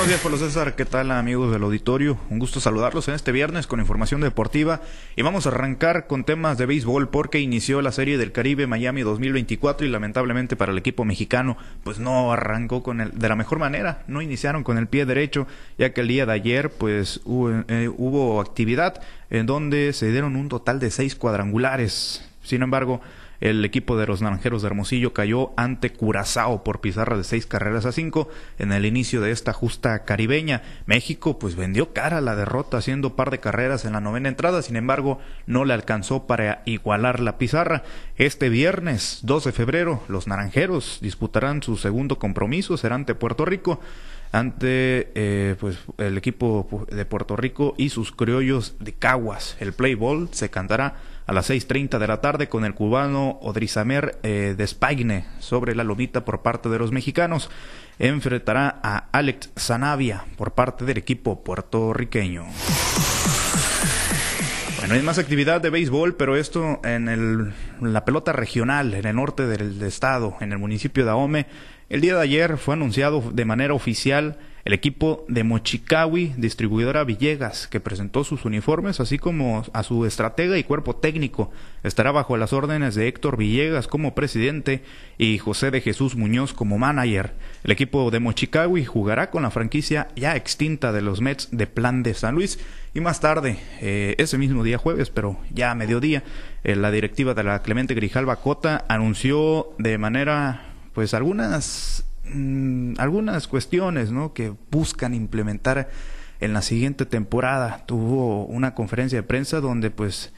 Buenos días, Pablo César. ¿Qué tal, amigos del auditorio? Un gusto saludarlos en este viernes con información deportiva. Y vamos a arrancar con temas de béisbol porque inició la Serie del Caribe Miami 2024 y lamentablemente para el equipo mexicano, pues no arrancó con el, de la mejor manera. No iniciaron con el pie derecho, ya que el día de ayer, pues hubo, eh, hubo actividad en donde se dieron un total de seis cuadrangulares. Sin embargo, el equipo de los Naranjeros de Hermosillo cayó ante Curazao por pizarra de seis carreras a cinco en el inicio de esta justa caribeña. México pues vendió cara la derrota haciendo par de carreras en la novena entrada, sin embargo no le alcanzó para igualar la pizarra. Este viernes 2 de febrero los Naranjeros disputarán su segundo compromiso, será ante Puerto Rico ante eh, pues el equipo de Puerto Rico y sus criollos de Caguas. El play ball se cantará a las 6.30 de la tarde con el cubano Odrizamer eh, de Spagne sobre la lomita por parte de los mexicanos. Enfrentará a Alex Zanavia por parte del equipo puertorriqueño. Bueno, hay más actividad de béisbol, pero esto en, el, la pelota regional, en el norte del estado, en el municipio de Ahome. El día de ayer fue anunciado de manera oficial el equipo de Mochicawi, distribuidora Villegas, que presentó sus uniformes, así como a su estratega y cuerpo técnico, estará bajo las órdenes de Héctor Villegas como presidente y José de Jesús Muñoz como manager. El equipo de Mochicawi jugará con la franquicia ya extinta de los Mets de Plan de San Luis y más tarde, eh, ese mismo día jueves, pero ya a mediodía, eh, la directiva de la Clemente Grijalva Cota anunció de manera pues algunas Mm, algunas cuestiones que buscan implementar en la siguiente temporada. Tuvo una conferencia de prensa donde pues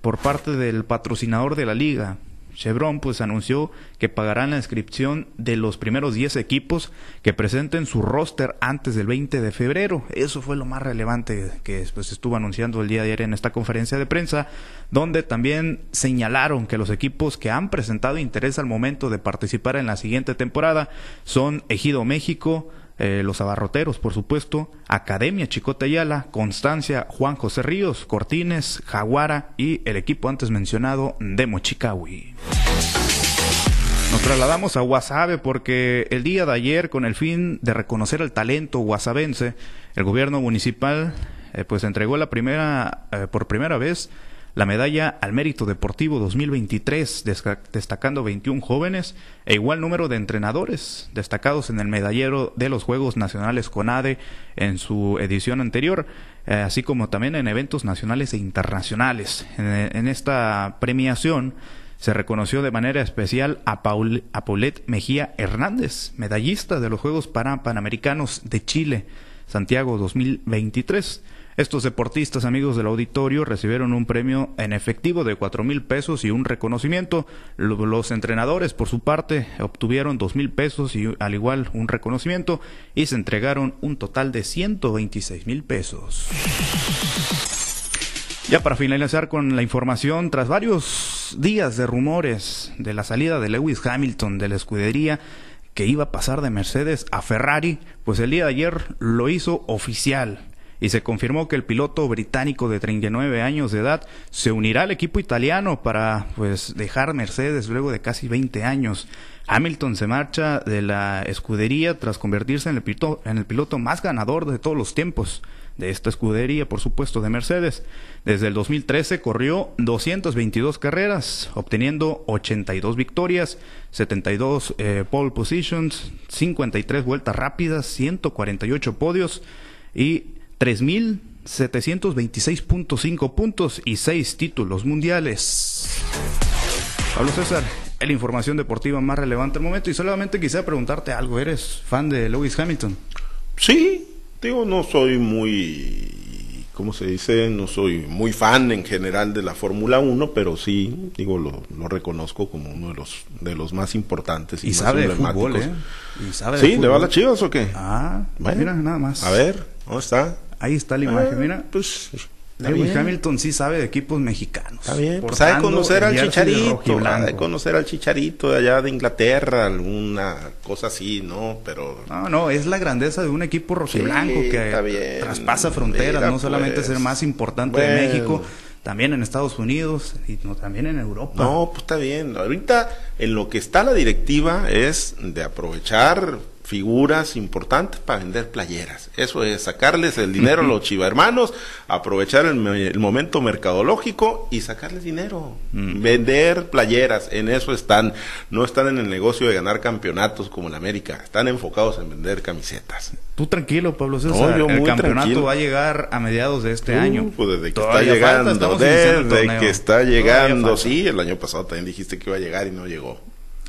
por parte del patrocinador de la liga, Chevron pues anunció que pagarán la inscripción de los primeros 10 equipos que presenten su roster antes del 20 de febrero. Eso fue lo más relevante que pues, estuvo anunciando el día de ayer en esta conferencia de prensa, donde también señalaron que los equipos que han presentado interés al momento de participar en la siguiente temporada son Ejido México, eh, los abarroteros, por supuesto, Academia Chicote Ayala, Constancia, Juan José Ríos, Cortines, Jaguara y el equipo antes mencionado de Mochicawi. Nos trasladamos a Guasave porque el día de ayer, con el fin de reconocer el talento guasavense, el gobierno municipal eh, pues entregó la primera, eh, por primera vez la medalla al mérito deportivo 2023, destacando 21 jóvenes e igual número de entrenadores destacados en el medallero de los Juegos Nacionales CONADE en su edición anterior, eh, así como también en eventos nacionales e internacionales. En, esta premiación se reconoció de manera especial a, Paul, a Paulette Mejía Hernández, medallista de los Juegos Panamericanos de Chile, Santiago 2023. Estos deportistas, amigos del auditorio, recibieron un premio en efectivo de cuatro mil pesos y un reconocimiento. Los entrenadores, por su parte, obtuvieron dos mil pesos y al igual un reconocimiento y se entregaron un total de 126 mil pesos. Ya para finalizar con la información, tras varios días de rumores de la salida de Lewis Hamilton de la escudería, que iba a pasar de Mercedes a Ferrari, pues el día de ayer lo hizo oficial y se confirmó que el piloto británico de 39 años de edad se unirá al equipo italiano para pues dejar Mercedes luego de casi 20 años. Hamilton se marcha de la escudería tras convertirse en el, piloto, en el piloto más ganador de todos los tiempos de esta escudería, por supuesto, de Mercedes. Desde el 2013 corrió 222 carreras, obteniendo 82 victorias, 72 eh, pole positions, 53 vueltas rápidas, 148 podios y 3.726.5 puntos y 6 títulos mundiales. Pablo César, la información deportiva más relevante al momento y solamente quisiera preguntarte algo, ¿eres fan de Lewis Hamilton? Sí, digo, no soy muy, ¿cómo se dice? No soy muy fan en general de la Fórmula 1, pero sí, digo, lo, reconozco como uno de los, de los más importantes y, sabe de fútbol, ¿eh? ¿Y sabe ¿Sí? ¿Le va las chivas o qué? Ah, bueno, mira, nada más. A ver, ¿dónde está? Ahí está la imagen, ah, mira. Pues Lewis Hamilton sí sabe de equipos mexicanos. Está bien. Pues sabe conocer al chicharito. Sabe conocer al chicharito de allá de Inglaterra, alguna cosa así, ¿no? Pero. No, no, es la grandeza de un equipo rojiblanco que traspasa fronteras, no solamente ser pues. más importante de México, también en Estados Unidos y no, también en Europa. No, pues está bien. Ahorita en lo que está la directiva es de aprovechar figuras importantes para vender playeras. Eso es sacarles el dinero a los chivahermanos, aprovechar el, el, momento mercadológico y sacarles dinero. Mm. Vender playeras, en eso están. No están en el negocio de ganar campeonatos como en América, están enfocados en vender camisetas. Tú tranquilo, Pablo César. el campeonato va a llegar a mediados de este año. Pues desde que está llegando, desde que está llegando. Sí, el año pasado también dijiste que iba a llegar y no llegó.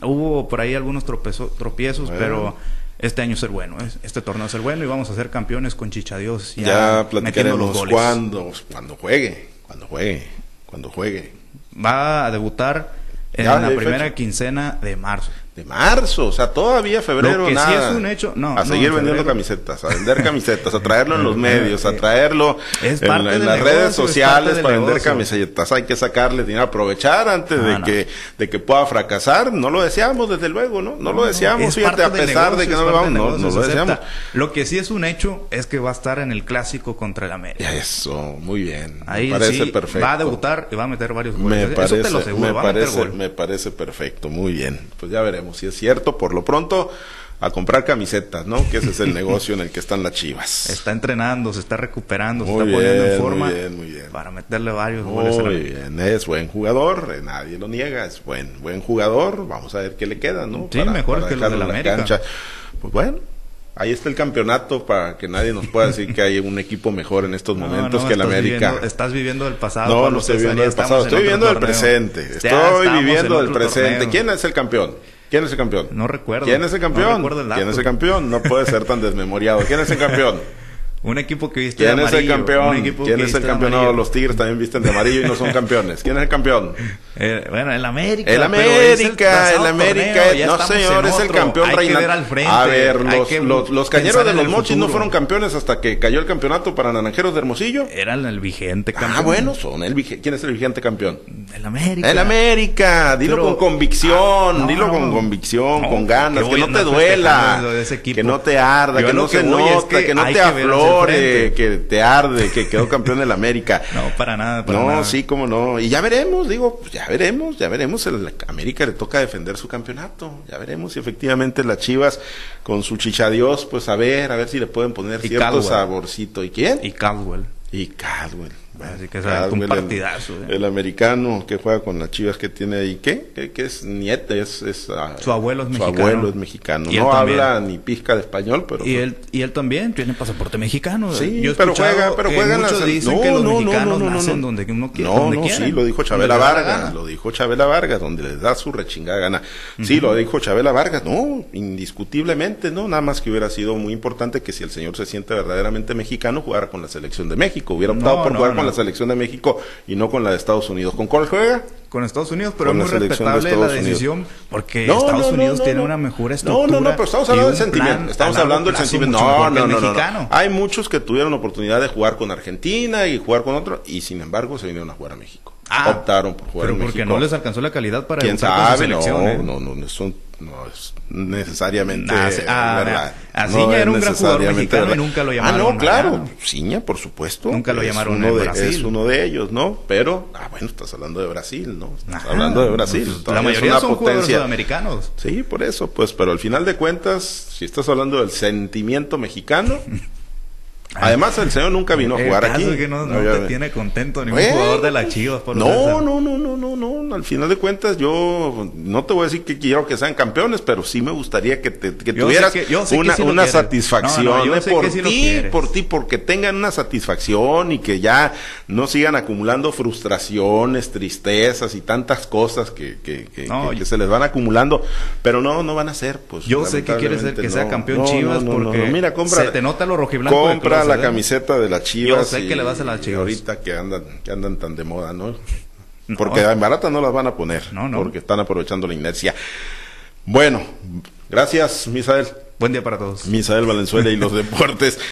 Hubo por ahí algunos tropiezos, pero este año ser bueno, este torneo ser bueno y vamos a ser campeones con Chichadios. Ya, ya platicaremos cuando, cuando juegue, cuando juegue, cuando juegue. Va a debutar en la primera quincena de marzo de marzo, o sea, todavía febrero Lo que nada. Sí es un hecho, no, a seguir vendiendo camisetas, a vender camisetas, a traerlo en los medios, a traerlo en, las redes sociales para vender camisetas. Hay que sacarle dinero, aprovechar antes de que de que pueda fracasar. No lo deseamos, desde luego, ¿no? No, lo deseamos, fíjate, a pesar de que no lo vamos, no, no, lo deseamos. Lo que sí es un hecho es que va a estar en el clásico contra el América. Eso, muy bien. Ahí me parece perfecto. Va a debutar y va a meter varios goles. Me parece, Eso te lo aseguro, me, parece, me parece perfecto, muy bien. Pues ya veremos si es cierto, por lo pronto a comprar camisetas, ¿no? Que ese es el negocio en el que están las chivas. Está entrenando, se está recuperando, se está poniendo en forma muy bien, muy bien. para meterle varios goles. Muy bien, es buen jugador, eh, nadie lo niega, es buen buen jugador, vamos a ver qué le queda, ¿no? Sí, mejor que los de la América. Cancha. Pues bueno, Ahí está el campeonato para que nadie nos pueda decir que hay un equipo mejor en estos momentos que el América. estás viviendo el pasado. No, no estoy viviendo el pasado, estoy viviendo el presente. Estoy viviendo el presente. ¿Quién es el campeón? ¿Quién es el campeón? No recuerdo. ¿Quién es el campeón? ¿Quién es el campeón? No puede ser tan desmemoriado. ¿Quién es el campeón? Un equipo que viste ¿Quién de amarillo. es el campeón? ¿Quién es el campeón? los Tigres también visten de amarillo y no son campeones. ¿Quién es el campeón? Eh, bueno, el América. El América, el, América. no, señor, es el campeón reinante. A ver, los, los, cañeros de los mochis no fueron campeones hasta que cayó el campeonato para Naranjeros de Hermosillo. Eran el vigente campeón. Ah, bueno, son el. ¿Quién es el vigente campeón? El América. El América. Dilo con convicción. Ah, dilo con convicción, con ganas. Que no te duela. Que no te arda. Que no se nota. Que no te aflore. Que te arde. Que quedó campeón del América. No, para nada. No, sí, como no. Y ya veremos, digo, pues ya veremos, ya veremos. El América le toca defender su campeonato. Ya veremos si efectivamente las Chivas con su chichadios, pues a ver, a ver si le pueden poner cierto saborcito. ¿Y quién? Y Caldwell. Y Caldwell. Así que es un partidazo. El, ¿eh? el, americano que juega con las chivas que tiene ahí, ¿qué? ¿Qué, es nieta? Es, es, uh, su abuelo es mexicano. Su abuelo es mexicano. No habla ni pizca de español, pero. Y, él, y él también tiene pasaporte mexicano. Sí, Yo pero juega, pero juega en las. Dicen no, que los no, mexicanos no, no, nacen donde uno quiere. No, no, sí, lo dijo Chabela Vargas. Lo dijo Chabela Vargas, donde les da su rechingada gana. Sí, lo dijo Chabela Vargas. No, indiscutiblemente, ¿no? Nada más que hubiera sido muy importante que si el señor se siente verdaderamente mexicano, jugara con la selección de México. Hubiera optado por jugar con la selección de México y no con la de Estados Unidos. ¿Con cuál juega? Con Estados Unidos, pero es muy respetable la decisión porque Estados Unidos tiene una mejor estructura. No, no, no, pero estamos hablando del sentimiento. Estamos hablando del sentimiento. No, no, no, no, Hay muchos que tuvieron oportunidad de jugar con Argentina y jugar con otro y sin embargo se vinieron a jugar a México. Ah, optaron por jugar pero porque no les alcanzó la calidad para ¿Quién sabe? no, ¿eh? no, no, no, son no es necesariamente ah, ah, verdad. A, Ciña era un gran jugador mexicano y nunca lo llamaron. Ah, no, claro. Ciña, por supuesto. Nunca lo llamaron uno de, Brasil. Es uno de ellos, ¿no? Pero, ah, bueno, estás hablando de Brasil, ¿no? Estás hablando de Brasil. Pues, la mayoría son potencia. jugadores sudamericanos. Sí, por eso, pues, pero al final de cuentas, si estás hablando del sentimiento mexicano, Además, el señor nunca vino a jugar aquí. Es que no, te tiene contento ningún jugador de la Chivas. Por no, no, no, no, no, no. Al final de cuentas, yo no te voy a decir que quiero que sean campeones, pero sí me gustaría que, te, que tuvieras una, una satisfacción ¿eh? por ti, por ti, porque tengan una satisfacción y que ya no sigan acumulando frustraciones, tristezas y tantas cosas que, que, que, que se les van acumulando. Pero no, no van a ser. Pues, yo sé que quieres ser que sea campeón Chivas porque Mira, compra, se te nota lo rojiblanco. Compra la camiseta de la Chivas. Yo sé que le vas a la Chivas. ahorita que andan, que andan tan de moda, ¿no? Porque en barata no las van a poner. No, no. Porque están aprovechando la inercia. Bueno, gracias, Misael. Buen día para todos. Misael Valenzuela y los deportes.